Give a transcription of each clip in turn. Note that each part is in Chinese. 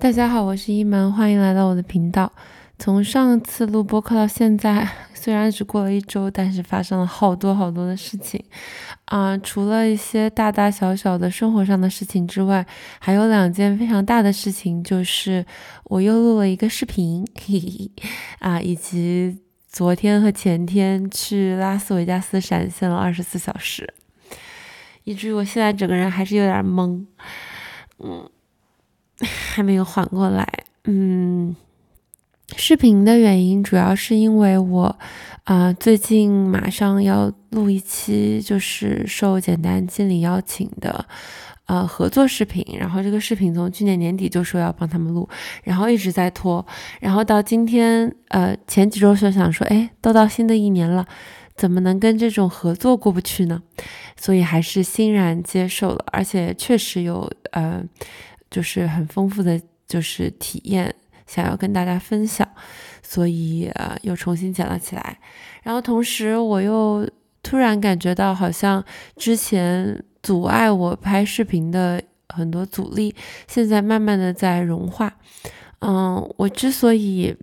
大家好，我是一门，欢迎来到我的频道。从上次录播课到现在，虽然只过了一周，但是发生了好多好多的事情啊！除了一些大大小小的生活上的事情之外，还有两件非常大的事情，就是我又录了一个视频，嘿 嘿啊，以及昨天和前天去拉斯维加斯闪现了二十四小时，以至于我现在整个人还是有点懵，嗯。还没有缓过来，嗯，视频的原因主要是因为我啊，最近马上要录一期，就是受简单经理邀请的呃合作视频，然后这个视频从去年年底就说要帮他们录，然后一直在拖，然后到今天呃前几周就想说，哎，都到新的一年了，怎么能跟这种合作过不去呢？所以还是欣然接受了，而且确实有呃。就是很丰富的就是体验，想要跟大家分享，所以呃又重新捡了起来。然后同时我又突然感觉到，好像之前阻碍我拍视频的很多阻力，现在慢慢的在融化。嗯，我之所以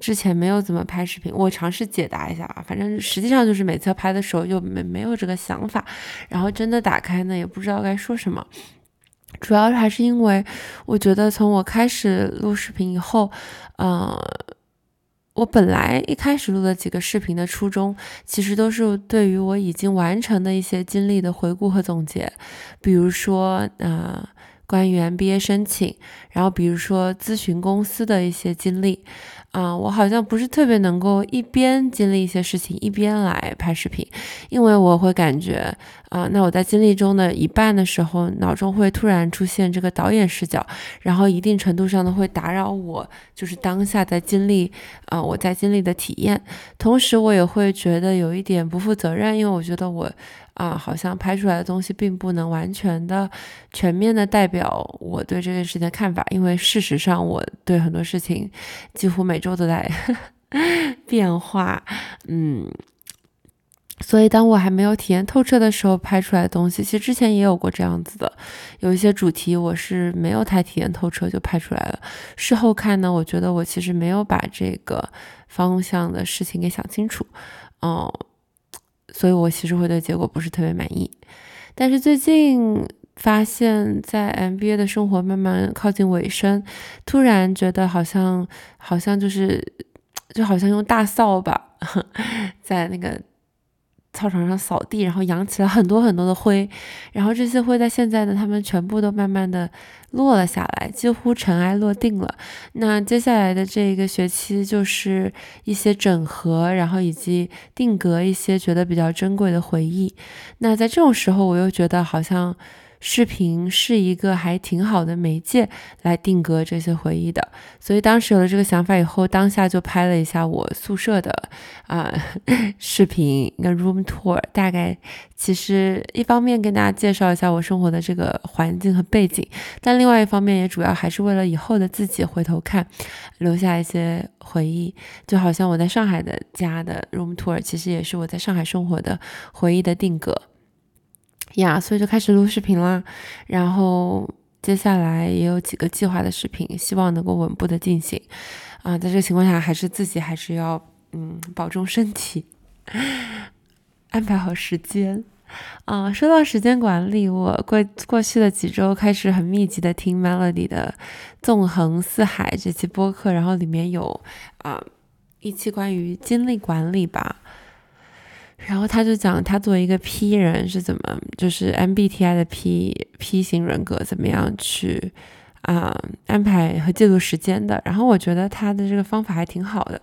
之前没有怎么拍视频，我尝试解答一下啊，反正实际上就是每次拍的时候就没没有这个想法，然后真的打开呢，也不知道该说什么。主要还是因为，我觉得从我开始录视频以后，呃，我本来一开始录的几个视频的初衷，其实都是对于我已经完成的一些经历的回顾和总结，比如说，呃，关于 MBA 申请，然后比如说咨询公司的一些经历。啊，我好像不是特别能够一边经历一些事情一边来拍视频，因为我会感觉，啊，那我在经历中的一半的时候，脑中会突然出现这个导演视角，然后一定程度上的会打扰我，就是当下在经历，啊，我在经历的体验，同时我也会觉得有一点不负责任，因为我觉得我。啊，好像拍出来的东西并不能完全的、全面的代表我对这件事情的看法，因为事实上我对很多事情几乎每周都在 变化，嗯，所以当我还没有体验透彻的时候拍出来的东西，其实之前也有过这样子的，有一些主题我是没有太体验透彻就拍出来了，事后看呢，我觉得我其实没有把这个方向的事情给想清楚，哦。所以我其实会对结果不是特别满意，但是最近发现，在 MBA 的生活慢慢靠近尾声，突然觉得好像好像就是就好像用大扫把 在那个。操场上扫地，然后扬起了很多很多的灰，然后这些灰在现在呢，他们全部都慢慢的落了下来，几乎尘埃落定了。那接下来的这一个学期就是一些整合，然后以及定格一些觉得比较珍贵的回忆。那在这种时候，我又觉得好像。视频是一个还挺好的媒介来定格这些回忆的，所以当时有了这个想法以后，当下就拍了一下我宿舍的啊 视频，一个 room tour，大概其实一方面跟大家介绍一下我生活的这个环境和背景，但另外一方面也主要还是为了以后的自己回头看，留下一些回忆，就好像我在上海的家的 room tour，其实也是我在上海生活的回忆的定格。呀，所以就开始录视频啦，然后接下来也有几个计划的视频，希望能够稳步的进行。啊，在这个情况下，还是自己还是要嗯保重身体，安排好时间。啊，说到时间管理，我过过去的几周开始很密集的听 Melody 的《纵横四海》这期播客，然后里面有啊一期关于精力管理吧。然后他就讲他作为一个 P 人是怎么，就是 MBTI 的 P P 型人格怎么样去啊安排和记录时间的。然后我觉得他的这个方法还挺好的，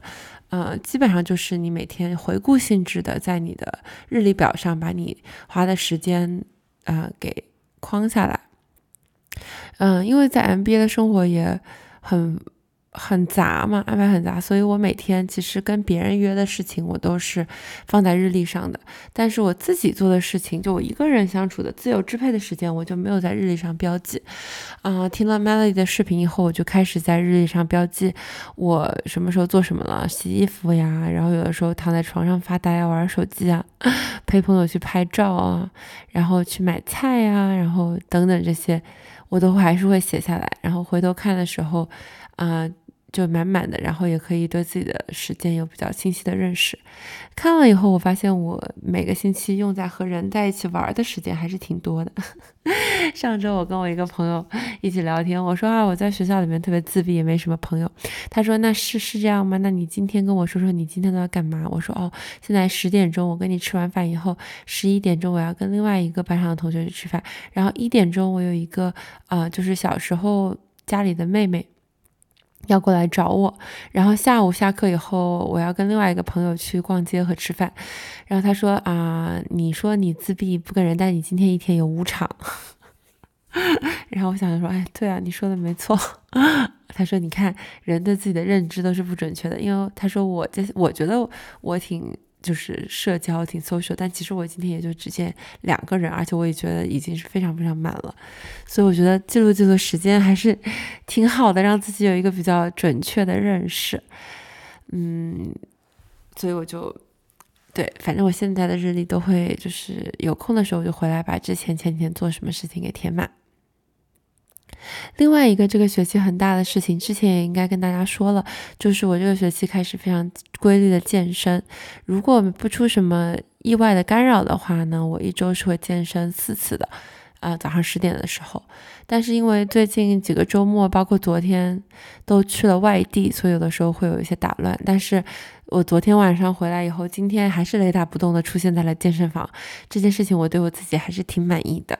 呃，基本上就是你每天回顾性质的，在你的日历表上把你花的时间啊给框下来。嗯，因为在 MBA 的生活也很。很杂嘛，安排很杂，所以我每天其实跟别人约的事情，我都是放在日历上的。但是我自己做的事情，就我一个人相处的自由支配的时间，我就没有在日历上标记。啊，听了 Melody 的视频以后，我就开始在日历上标记我什么时候做什么了，洗衣服呀，然后有的时候躺在床上发呆啊，玩手机啊，陪朋友去拍照啊，然后去买菜呀，然后等等这些。我都还是会写下来，然后回头看的时候，啊。就满满的，然后也可以对自己的时间有比较清晰的认识。看了以后，我发现我每个星期用在和人在一起玩的时间还是挺多的。上周我跟我一个朋友一起聊天，我说啊，我在学校里面特别自闭，也没什么朋友。他说那是是这样吗？那你今天跟我说说你今天都要干嘛？我说哦，现在十点钟我跟你吃完饭以后，十一点钟我要跟另外一个班上的同学去吃饭，然后一点钟我有一个啊，就是小时候家里的妹妹。要过来找我，然后下午下课以后，我要跟另外一个朋友去逛街和吃饭。然后他说啊，你说你自闭不跟人，但你今天一天有五场。然后我想说，哎，对啊，你说的没错。他说，你看人对自己的认知都是不准确的，因为他说我这，我觉得我挺。就是社交挺 social，但其实我今天也就只见两个人，而且我也觉得已经是非常非常满了，所以我觉得记录记录时间还是 挺好的，让自己有一个比较准确的认识。嗯，所以我就对，反正我现在的日历都会，就是有空的时候就回来把之前前几天做什么事情给填满。另外一个这个学期很大的事情，之前也应该跟大家说了，就是我这个学期开始非常规律的健身。如果不出什么意外的干扰的话呢，我一周是会健身四次的，啊，早上十点的时候。但是因为最近几个周末，包括昨天都去了外地，所以有的时候会有一些打乱。但是我昨天晚上回来以后，今天还是雷打不动的出现在了健身房。这件事情我对我自己还是挺满意的。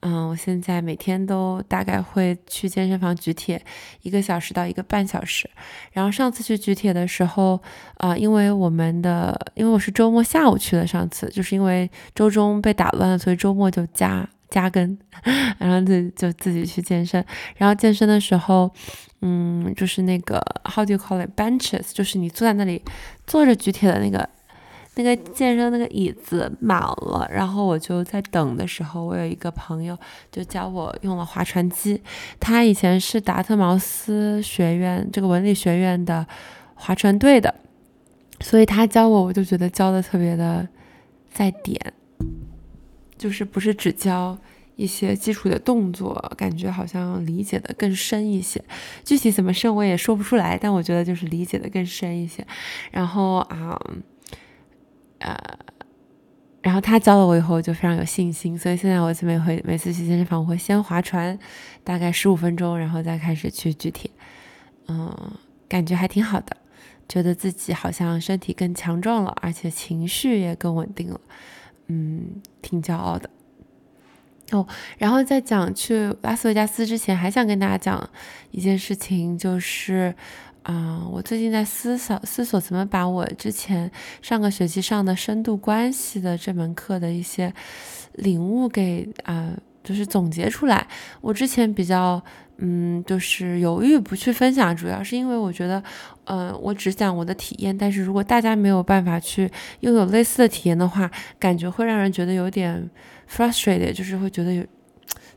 嗯，我现在每天都大概会去健身房举铁一个小时到一个半小时。然后上次去举铁的时候，啊，因为我们的，因为我是周末下午去的，上次就是因为周中被打乱了，所以周末就加加更，然后就就自己去健身。然后健身的时候，嗯，就是那个 how do you call it benches，就是你坐在那里坐着举铁的那个。那个健身那个椅子满了，然后我就在等的时候，我有一个朋友就教我用了划船机。他以前是达特茅斯学院这个文理学院的划船队的，所以他教我，我就觉得教的特别的在点，就是不是只教一些基础的动作，感觉好像理解的更深一些。具体怎么深我也说不出来，但我觉得就是理解的更深一些。然后啊。呃，然后他教了我以后，就非常有信心，所以现在我每回每次去健身房，我会先划船，大概十五分钟，然后再开始去举铁，嗯，感觉还挺好的，觉得自己好像身体更强壮了，而且情绪也更稳定了，嗯，挺骄傲的。哦，然后在讲去拉斯维加斯之前，还想跟大家讲一件事情，就是。啊，我最近在思索思索怎么把我之前上个学期上的深度关系的这门课的一些领悟给啊，就是总结出来。我之前比较嗯，就是犹豫不去分享，主要是因为我觉得，嗯，我只讲我的体验，但是如果大家没有办法去拥有类似的体验的话，感觉会让人觉得有点 frustrated，就是会觉得有。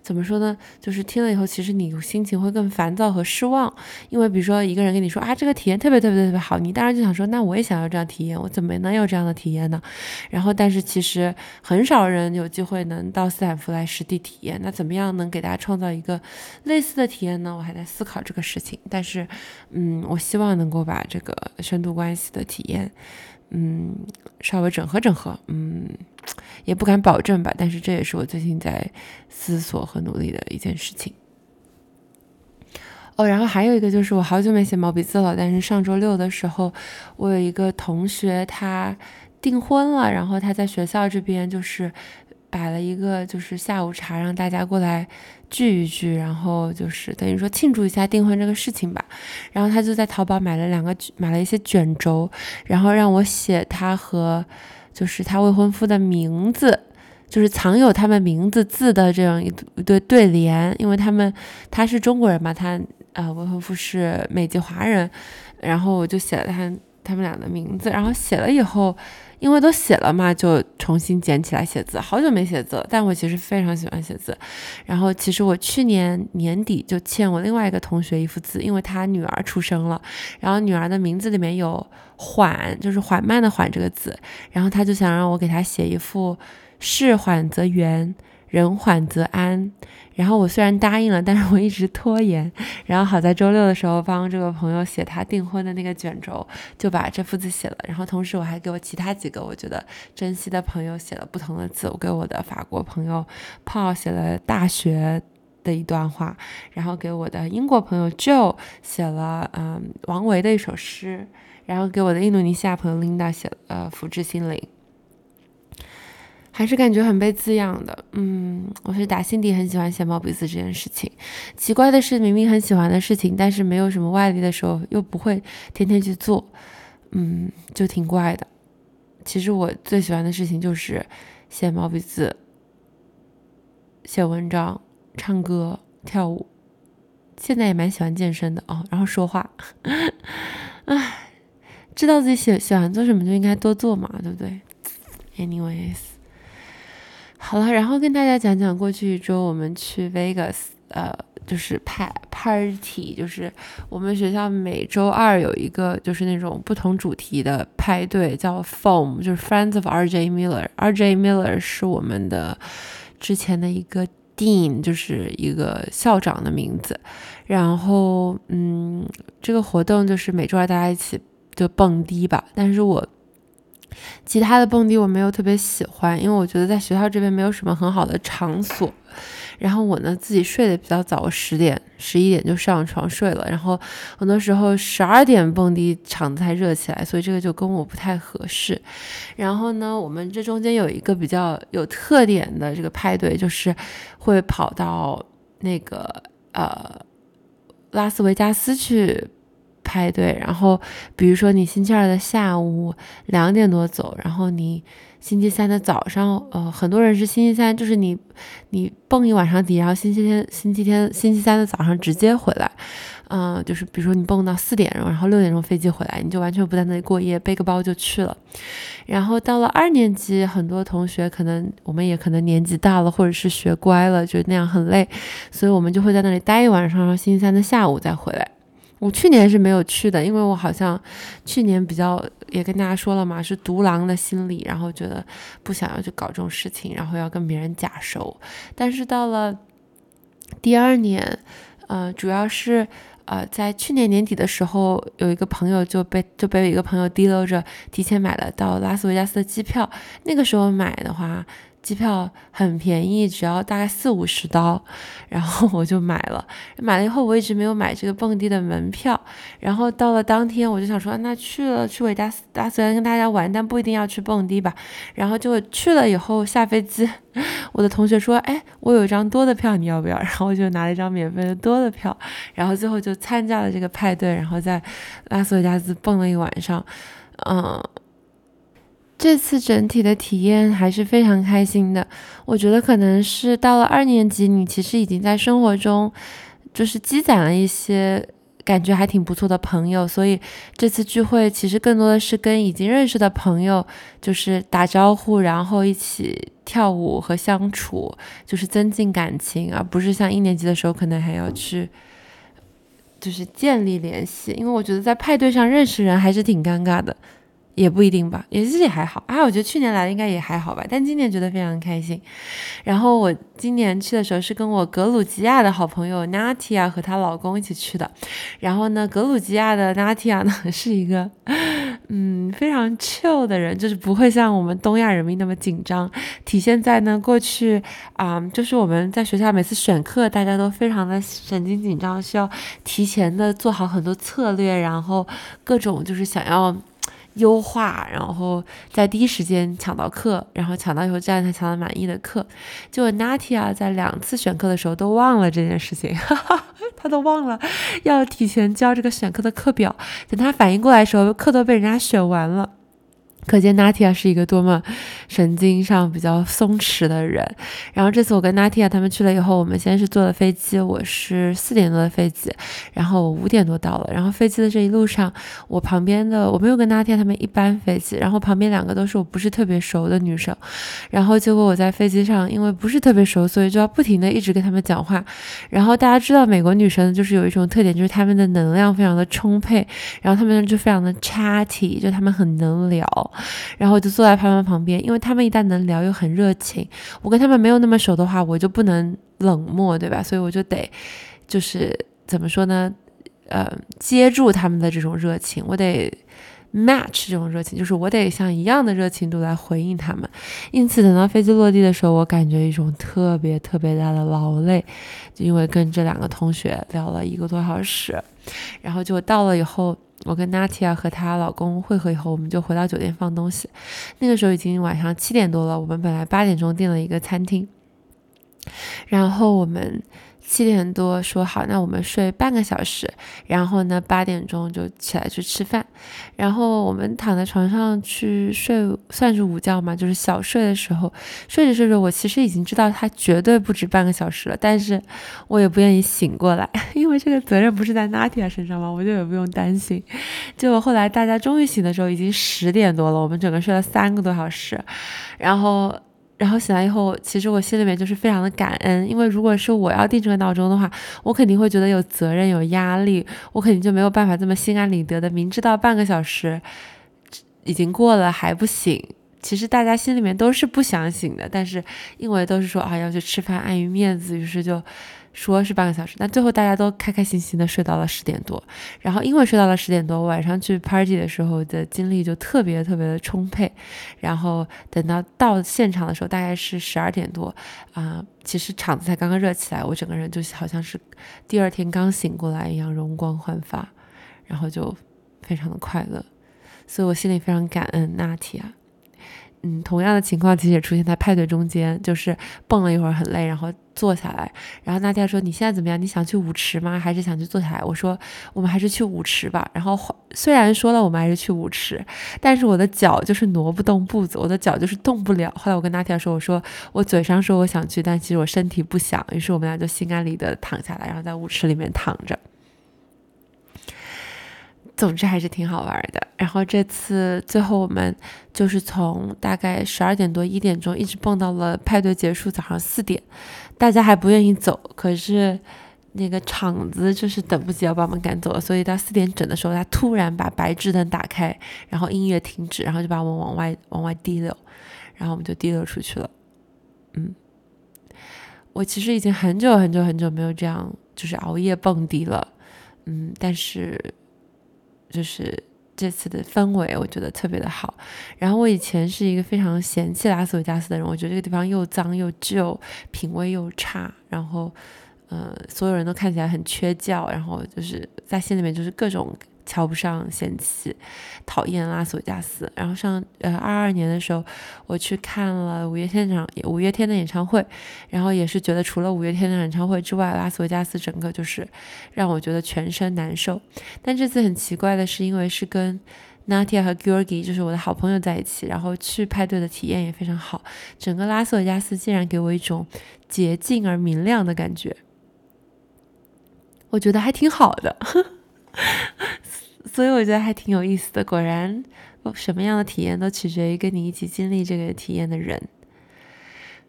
怎么说呢？就是听了以后，其实你心情会更烦躁和失望，因为比如说一个人跟你说啊，这个体验特别特别特别好，你当然就想说，那我也想要这样体验，我怎么能有这样的体验呢？然后，但是其实很少人有机会能到斯坦福来实地体验，那怎么样能给大家创造一个类似的体验呢？我还在思考这个事情，但是，嗯，我希望能够把这个深度关系的体验。嗯，稍微整合整合，嗯，也不敢保证吧，但是这也是我最近在思索和努力的一件事情。哦，然后还有一个就是我好久没写毛笔字了，但是上周六的时候，我有一个同学他订婚了，然后他在学校这边就是。摆了一个就是下午茶，让大家过来聚一聚，然后就是等于说庆祝一下订婚这个事情吧。然后他就在淘宝买了两个买了一些卷轴，然后让我写他和就是他未婚夫的名字，就是藏有他们名字字的这样一一对对联，因为他们他是中国人嘛，他呃未婚夫是美籍华人，然后我就写了他他们俩的名字，然后写了以后。因为都写了嘛，就重新捡起来写字。好久没写字，但我其实非常喜欢写字。然后其实我去年年底就欠我另外一个同学一幅字，因为他女儿出生了，然后女儿的名字里面有“缓”，就是缓慢的“缓”这个字，然后他就想让我给他写一幅“事缓则圆”，人缓则安。然后我虽然答应了，但是我一直拖延。然后好在周六的时候帮这个朋友写他订婚的那个卷轴，就把这幅字写了。然后同时我还给我其他几个我觉得珍惜的朋友写了不同的字。我给我的法国朋友 Paul 写了大学的一段话，然后给我的英国朋友 Joe 写了嗯王维的一首诗，然后给我的印度尼西亚朋友 Linda 写了呃福至心灵。还是感觉很被滋养的，嗯，我是打心底很喜欢写毛笔字这件事情。奇怪的是，明明很喜欢的事情，但是没有什么外力的时候，又不会天天去做，嗯，就挺怪的。其实我最喜欢的事情就是写毛笔字、写文章、唱歌、跳舞，现在也蛮喜欢健身的哦。然后说话，唉，知道自己喜喜欢做什么就应该多做嘛，对不对？Anyways。好了，然后跟大家讲讲过去一周我们去 Vegas，呃，就是派 party，就是我们学校每周二有一个就是那种不同主题的派对，叫 Foam，就是 Friends of R.J. Miller。R.J. Miller 是我们的之前的一个 Dean，就是一个校长的名字。然后，嗯，这个活动就是每周二大家一起就蹦迪吧，但是我。其他的蹦迪我没有特别喜欢，因为我觉得在学校这边没有什么很好的场所。然后我呢自己睡得比较早，十点、十一点就上床睡了。然后很多时候十二点蹦迪场子才热起来，所以这个就跟我不太合适。然后呢，我们这中间有一个比较有特点的这个派对，就是会跑到那个呃拉斯维加斯去。派对，然后比如说你星期二的下午两点多走，然后你星期三的早上，呃，很多人是星期三，就是你你蹦一晚上迪，然后星期天、星期天、星期三的早上直接回来，嗯，就是比如说你蹦到四点钟，然后六点钟飞机回来，你就完全不在那里过夜，背个包就去了。然后到了二年级，很多同学可能我们也可能年纪大了，或者是学乖了，就那样很累，所以我们就会在那里待一晚上，然后星期三的下午再回来。我去年是没有去的，因为我好像去年比较也跟大家说了嘛，是独狼的心理，然后觉得不想要去搞这种事情，然后要跟别人假熟。但是到了第二年，呃，主要是呃，在去年年底的时候，有一个朋友就被就被一个朋友提溜着提前买了到拉斯维加斯的机票，那个时候买的话。机票很便宜，只要大概四五十刀，然后我就买了。买了以后，我一直没有买这个蹦迪的门票。然后到了当天，我就想说，那去了去维加斯大虽然跟大家玩，但不一定要去蹦迪吧。然后就去了以后下飞机，我的同学说，哎，我有一张多的票，你要不要？然后我就拿了一张免费的多的票，然后最后就参加了这个派对，然后在拉斯维加斯蹦了一晚上，嗯。这次整体的体验还是非常开心的。我觉得可能是到了二年级，你其实已经在生活中就是积攒了一些感觉还挺不错的朋友，所以这次聚会其实更多的是跟已经认识的朋友就是打招呼，然后一起跳舞和相处，就是增进感情，而不是像一年级的时候可能还要去 就是建立联系。因为我觉得在派对上认识人还是挺尴尬的。也不一定吧，也其实也还好啊。我觉得去年来的应该也还好吧，但今年觉得非常开心。然后我今年去的时候是跟我格鲁吉亚的好朋友 Natia 和她老公一起去的。然后呢，格鲁吉亚的 Natia 呢 是一个嗯非常 chill 的人，就是不会像我们东亚人民那么紧张。体现在呢过去啊，就是我们在学校每次选课，大家都非常的神经紧张，需要提前的做好很多策略，然后各种就是想要。优化，然后在第一时间抢到课，然后抢到以后再让他抢到满意的课。结果 Natia 在两次选课的时候都忘了这件事情，哈 哈他都忘了要提前交这个选课的课表。等他反应过来的时候，课都被人家选完了。可见 Natia 是一个多么神经上比较松弛的人。然后这次我跟 Natia 他们去了以后，我们先是坐了飞机，我是四点多的飞机，然后我五点多到了。然后飞机的这一路上，我旁边的我没有跟 Natia 他们一班飞机，然后旁边两个都是我不是特别熟的女生。然后结果我在飞机上，因为不是特别熟，所以就要不停的一直跟他们讲话。然后大家知道美国女生就是有一种特点，就是她们的能量非常的充沛，然后她们就非常的 chatty，就她们很能聊。然后我就坐在他们旁边，因为他们一旦能聊又很热情，我跟他们没有那么熟的话，我就不能冷漠，对吧？所以我就得就是怎么说呢？呃，接住他们的这种热情，我得。match 这种热情，就是我得像一样的热情度来回应他们。因此，等到飞机落地的时候，我感觉一种特别特别大的劳累，就因为跟这两个同学聊了一个多小时。然后就到了以后，我跟 Natia 和她老公会合以后，我们就回到酒店放东西。那个时候已经晚上七点多了，我们本来八点钟订了一个餐厅，然后我们。七点多说好，那我们睡半个小时，然后呢八点钟就起来去吃饭，然后我们躺在床上去睡，算是午觉嘛，就是小睡的时候，睡着睡着，我其实已经知道它绝对不止半个小时了，但是我也不愿意醒过来，因为这个责任不是在 Natia 身上吗？我就也不用担心。结果后来大家终于醒的时候，已经十点多了，我们整个睡了三个多小时，然后。然后醒来以后，其实我心里面就是非常的感恩，因为如果是我要定这个闹钟的话，我肯定会觉得有责任、有压力，我肯定就没有办法这么心安理得的，明知道半个小时已经过了还不醒。其实大家心里面都是不想醒的，但是因为都是说啊要去吃饭，碍于面子，于是就。说是半个小时，那最后大家都开开心心的睡到了十点多，然后因为睡到了十点多，晚上去 party 的时候的精力就特别特别的充沛，然后等到到现场的时候大概是十二点多啊，其实场子才刚刚热起来，我整个人就好像是第二天刚醒过来一样容光焕发，然后就非常的快乐，所以我心里非常感恩娜提亚。嗯，同样的情况其实也出现在派对中间，就是蹦了一会儿很累，然后坐下来，然后娜迪亚说：“你现在怎么样？你想去舞池吗？还是想去坐下来？”我说：“我们还是去舞池吧。”然后虽然说了我们还是去舞池，但是我的脚就是挪不动步子，我的脚就是动不了。后来我跟娜迪亚说：“我说我嘴上说我想去，但其实我身体不想。”于是我们俩就心安理得躺下来，然后在舞池里面躺着。总之还是挺好玩的。然后这次最后我们就是从大概十二点多一点钟一直蹦到了派对结束早上四点，大家还不愿意走，可是那个场子就是等不及要把我们赶走了，所以到四点整的时候，他突然把白炽灯打开，然后音乐停止，然后就把我们往外往外滴溜，然后我们就滴溜出去了。嗯，我其实已经很久很久很久没有这样就是熬夜蹦迪了，嗯，但是。就是这次的氛围，我觉得特别的好。然后我以前是一个非常嫌弃拉斯维加斯的人，我觉得这个地方又脏又旧，品味又差，然后，呃，所有人都看起来很缺教，然后就是在心里面就是各种。瞧不上、嫌弃、讨厌拉斯维加斯。然后上呃二二年的时候，我去看了五月天场五月天的演唱会，然后也是觉得除了五月天的演唱会之外，拉斯维加斯整个就是让我觉得全身难受。但这次很奇怪的是，因为是跟 Natia 和 Georgi，就是我的好朋友在一起，然后去派对的体验也非常好。整个拉斯维加斯竟然给我一种洁净而明亮的感觉，我觉得还挺好的。所以我觉得还挺有意思的。果然，什么样的体验都取决于跟你一起经历这个体验的人。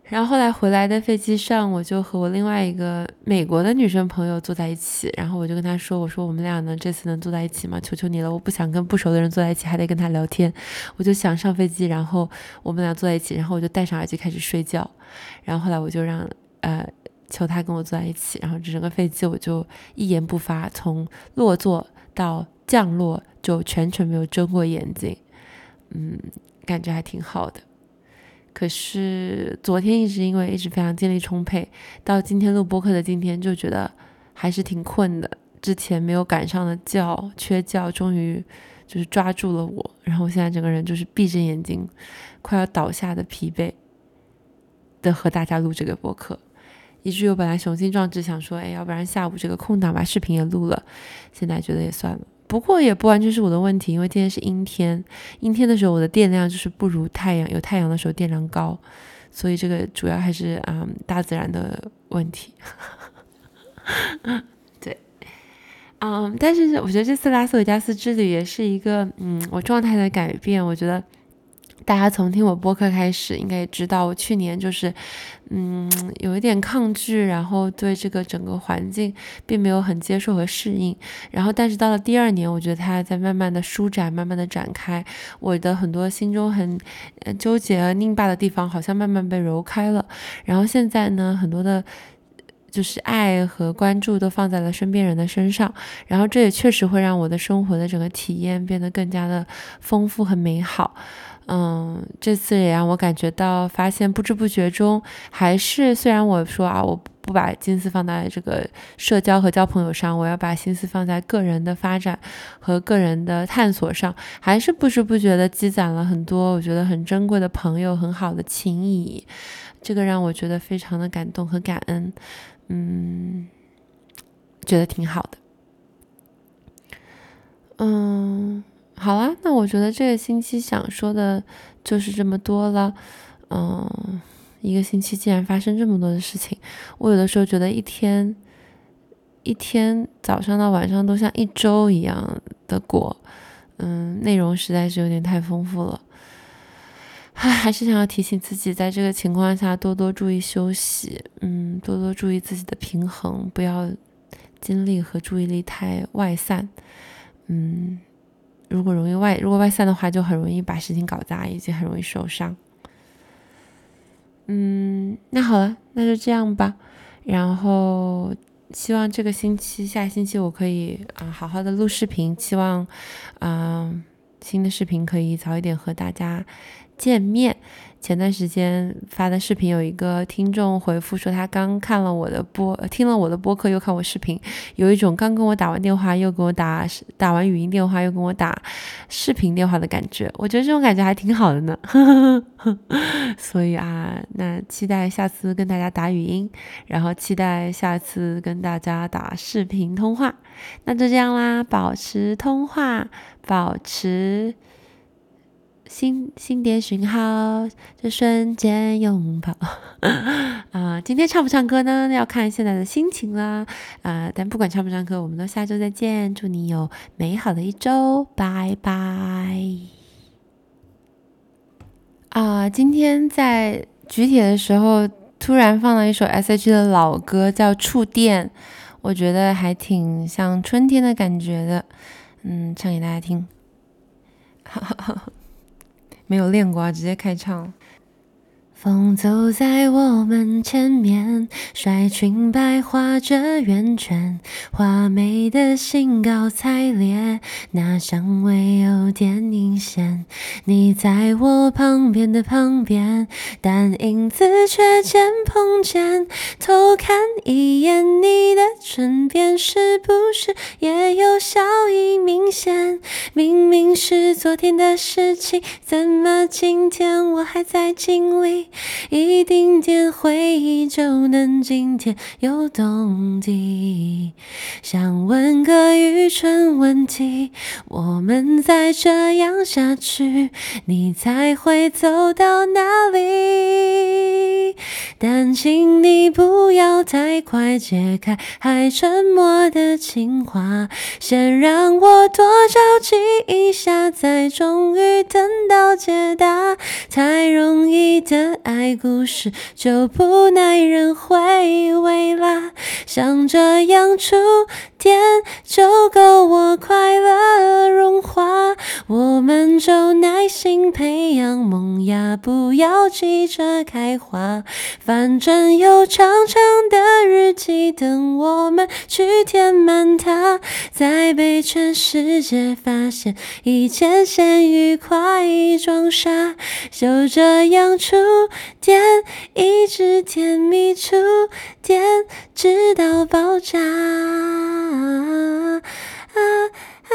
然后后来回来的飞机上，我就和我另外一个美国的女生朋友坐在一起。然后我就跟她说：“我说我们俩能这次能坐在一起吗？求求你了，我不想跟不熟的人坐在一起，还得跟他聊天。我就想上飞机，然后我们俩坐在一起，然后我就戴上耳机开始睡觉。然后后来我就让呃求他跟我坐在一起，然后整个飞机我就一言不发，从落座到。降落就全程没有睁过眼睛，嗯，感觉还挺好的。可是昨天一直因为一直非常精力充沛，到今天录播客的今天就觉得还是挺困的。之前没有赶上的觉，缺觉，终于就是抓住了我。然后我现在整个人就是闭着眼睛，快要倒下的疲惫的和大家录这个播客，以至于我本来雄心壮志想说，哎，要不然下午这个空档把视频也录了，现在觉得也算了。不过也不完全是我的问题，因为今天是阴天，阴天的时候我的电量就是不如太阳，有太阳的时候电量高，所以这个主要还是啊大自然的问题。对，嗯，但是我觉得这次拉斯维加斯之旅也是一个嗯我状态的改变，我觉得大家从听我播客开始，应该也知道，我去年就是，嗯，有一点抗拒，然后对这个整个环境并没有很接受和适应。然后，但是到了第二年，我觉得它在慢慢的舒展，慢慢的展开，我的很多心中很纠结、拧巴的地方，好像慢慢被揉开了。然后现在呢，很多的，就是爱和关注都放在了身边人的身上。然后，这也确实会让我的生活的整个体验变得更加的丰富和美好。嗯，这次也让我感觉到，发现不知不觉中，还是虽然我说啊，我不把心思放在这个社交和交朋友上，我要把心思放在个人的发展和个人的探索上，还是不知不觉的积攒了很多我觉得很珍贵的朋友，很好的情谊，这个让我觉得非常的感动和感恩，嗯，觉得挺好的，嗯。好啦，那我觉得这个星期想说的就是这么多了。嗯，一个星期竟然发生这么多的事情，我有的时候觉得一天一天早上到晚上都像一周一样的过。嗯，内容实在是有点太丰富了。唉，还是想要提醒自己，在这个情况下多多注意休息。嗯，多多注意自己的平衡，不要精力和注意力太外散。嗯。如果容易外，如果外散的话，就很容易把事情搞砸，以及很容易受伤。嗯，那好了，那就这样吧。然后希望这个星期、下星期我可以啊好好的录视频。希望，啊，新的视频可以早一点和大家见面。前段时间发的视频，有一个听众回复说，他刚看了我的播，听了我的播客，又看我视频，有一种刚跟我打完电话，又给我打打完语音电话，又跟我打视频电话的感觉。我觉得这种感觉还挺好的呢。所以啊，那期待下次跟大家打语音，然后期待下次跟大家打视频通话。那就这样啦，保持通话，保持。心心电讯号，这瞬间拥抱 啊！今天唱不唱歌呢？要看现在的心情啦。啊，但不管唱不唱歌，我们都下周再见。祝你有美好的一周，拜拜。啊，今天在举铁的时候，突然放了一首 S.H. 的老歌，叫《触电》，我觉得还挺像春天的感觉的。嗯，唱给大家听。哈哈哈。没有练过啊，直接开唱。风走在我们前面，甩裙摆画着圆圈，画眉的兴高采烈，那香味有点明显。你在我旁边的旁边，但影子却肩碰肩。偷看一眼你的唇边，是不是也有笑意明显？明明是昨天的事情，怎么今天我还在经历？一丁点回忆就能惊天又动地，想问个愚蠢问题：我们再这样下去，你才会走到哪里？但请你不要太快解开还沉默的情话，先让我多着急一下，再终于等到解答。太容易的爱。故事就不耐人回味啦，像这样触点就够我快乐融化，我们就耐心培养萌芽，不要急着开花，反正有长长的日记等我们去填满它，再被全世界发现，一切先愉快装傻，就这样触电。一直甜蜜触电，直到爆炸。啊啊啊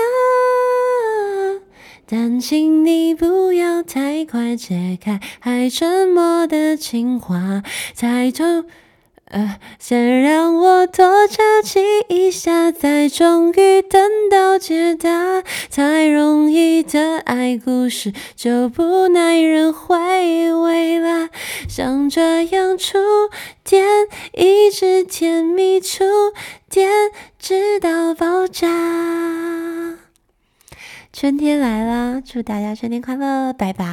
但请你不要太快解开还沉默的情话，抬头。呃，先让我多着急一下，再终于等到解答。太容易的爱故事就不耐人回味啦，像这样触电，一直甜蜜触电，直到爆炸。春天来了，祝大家春天快乐，拜拜。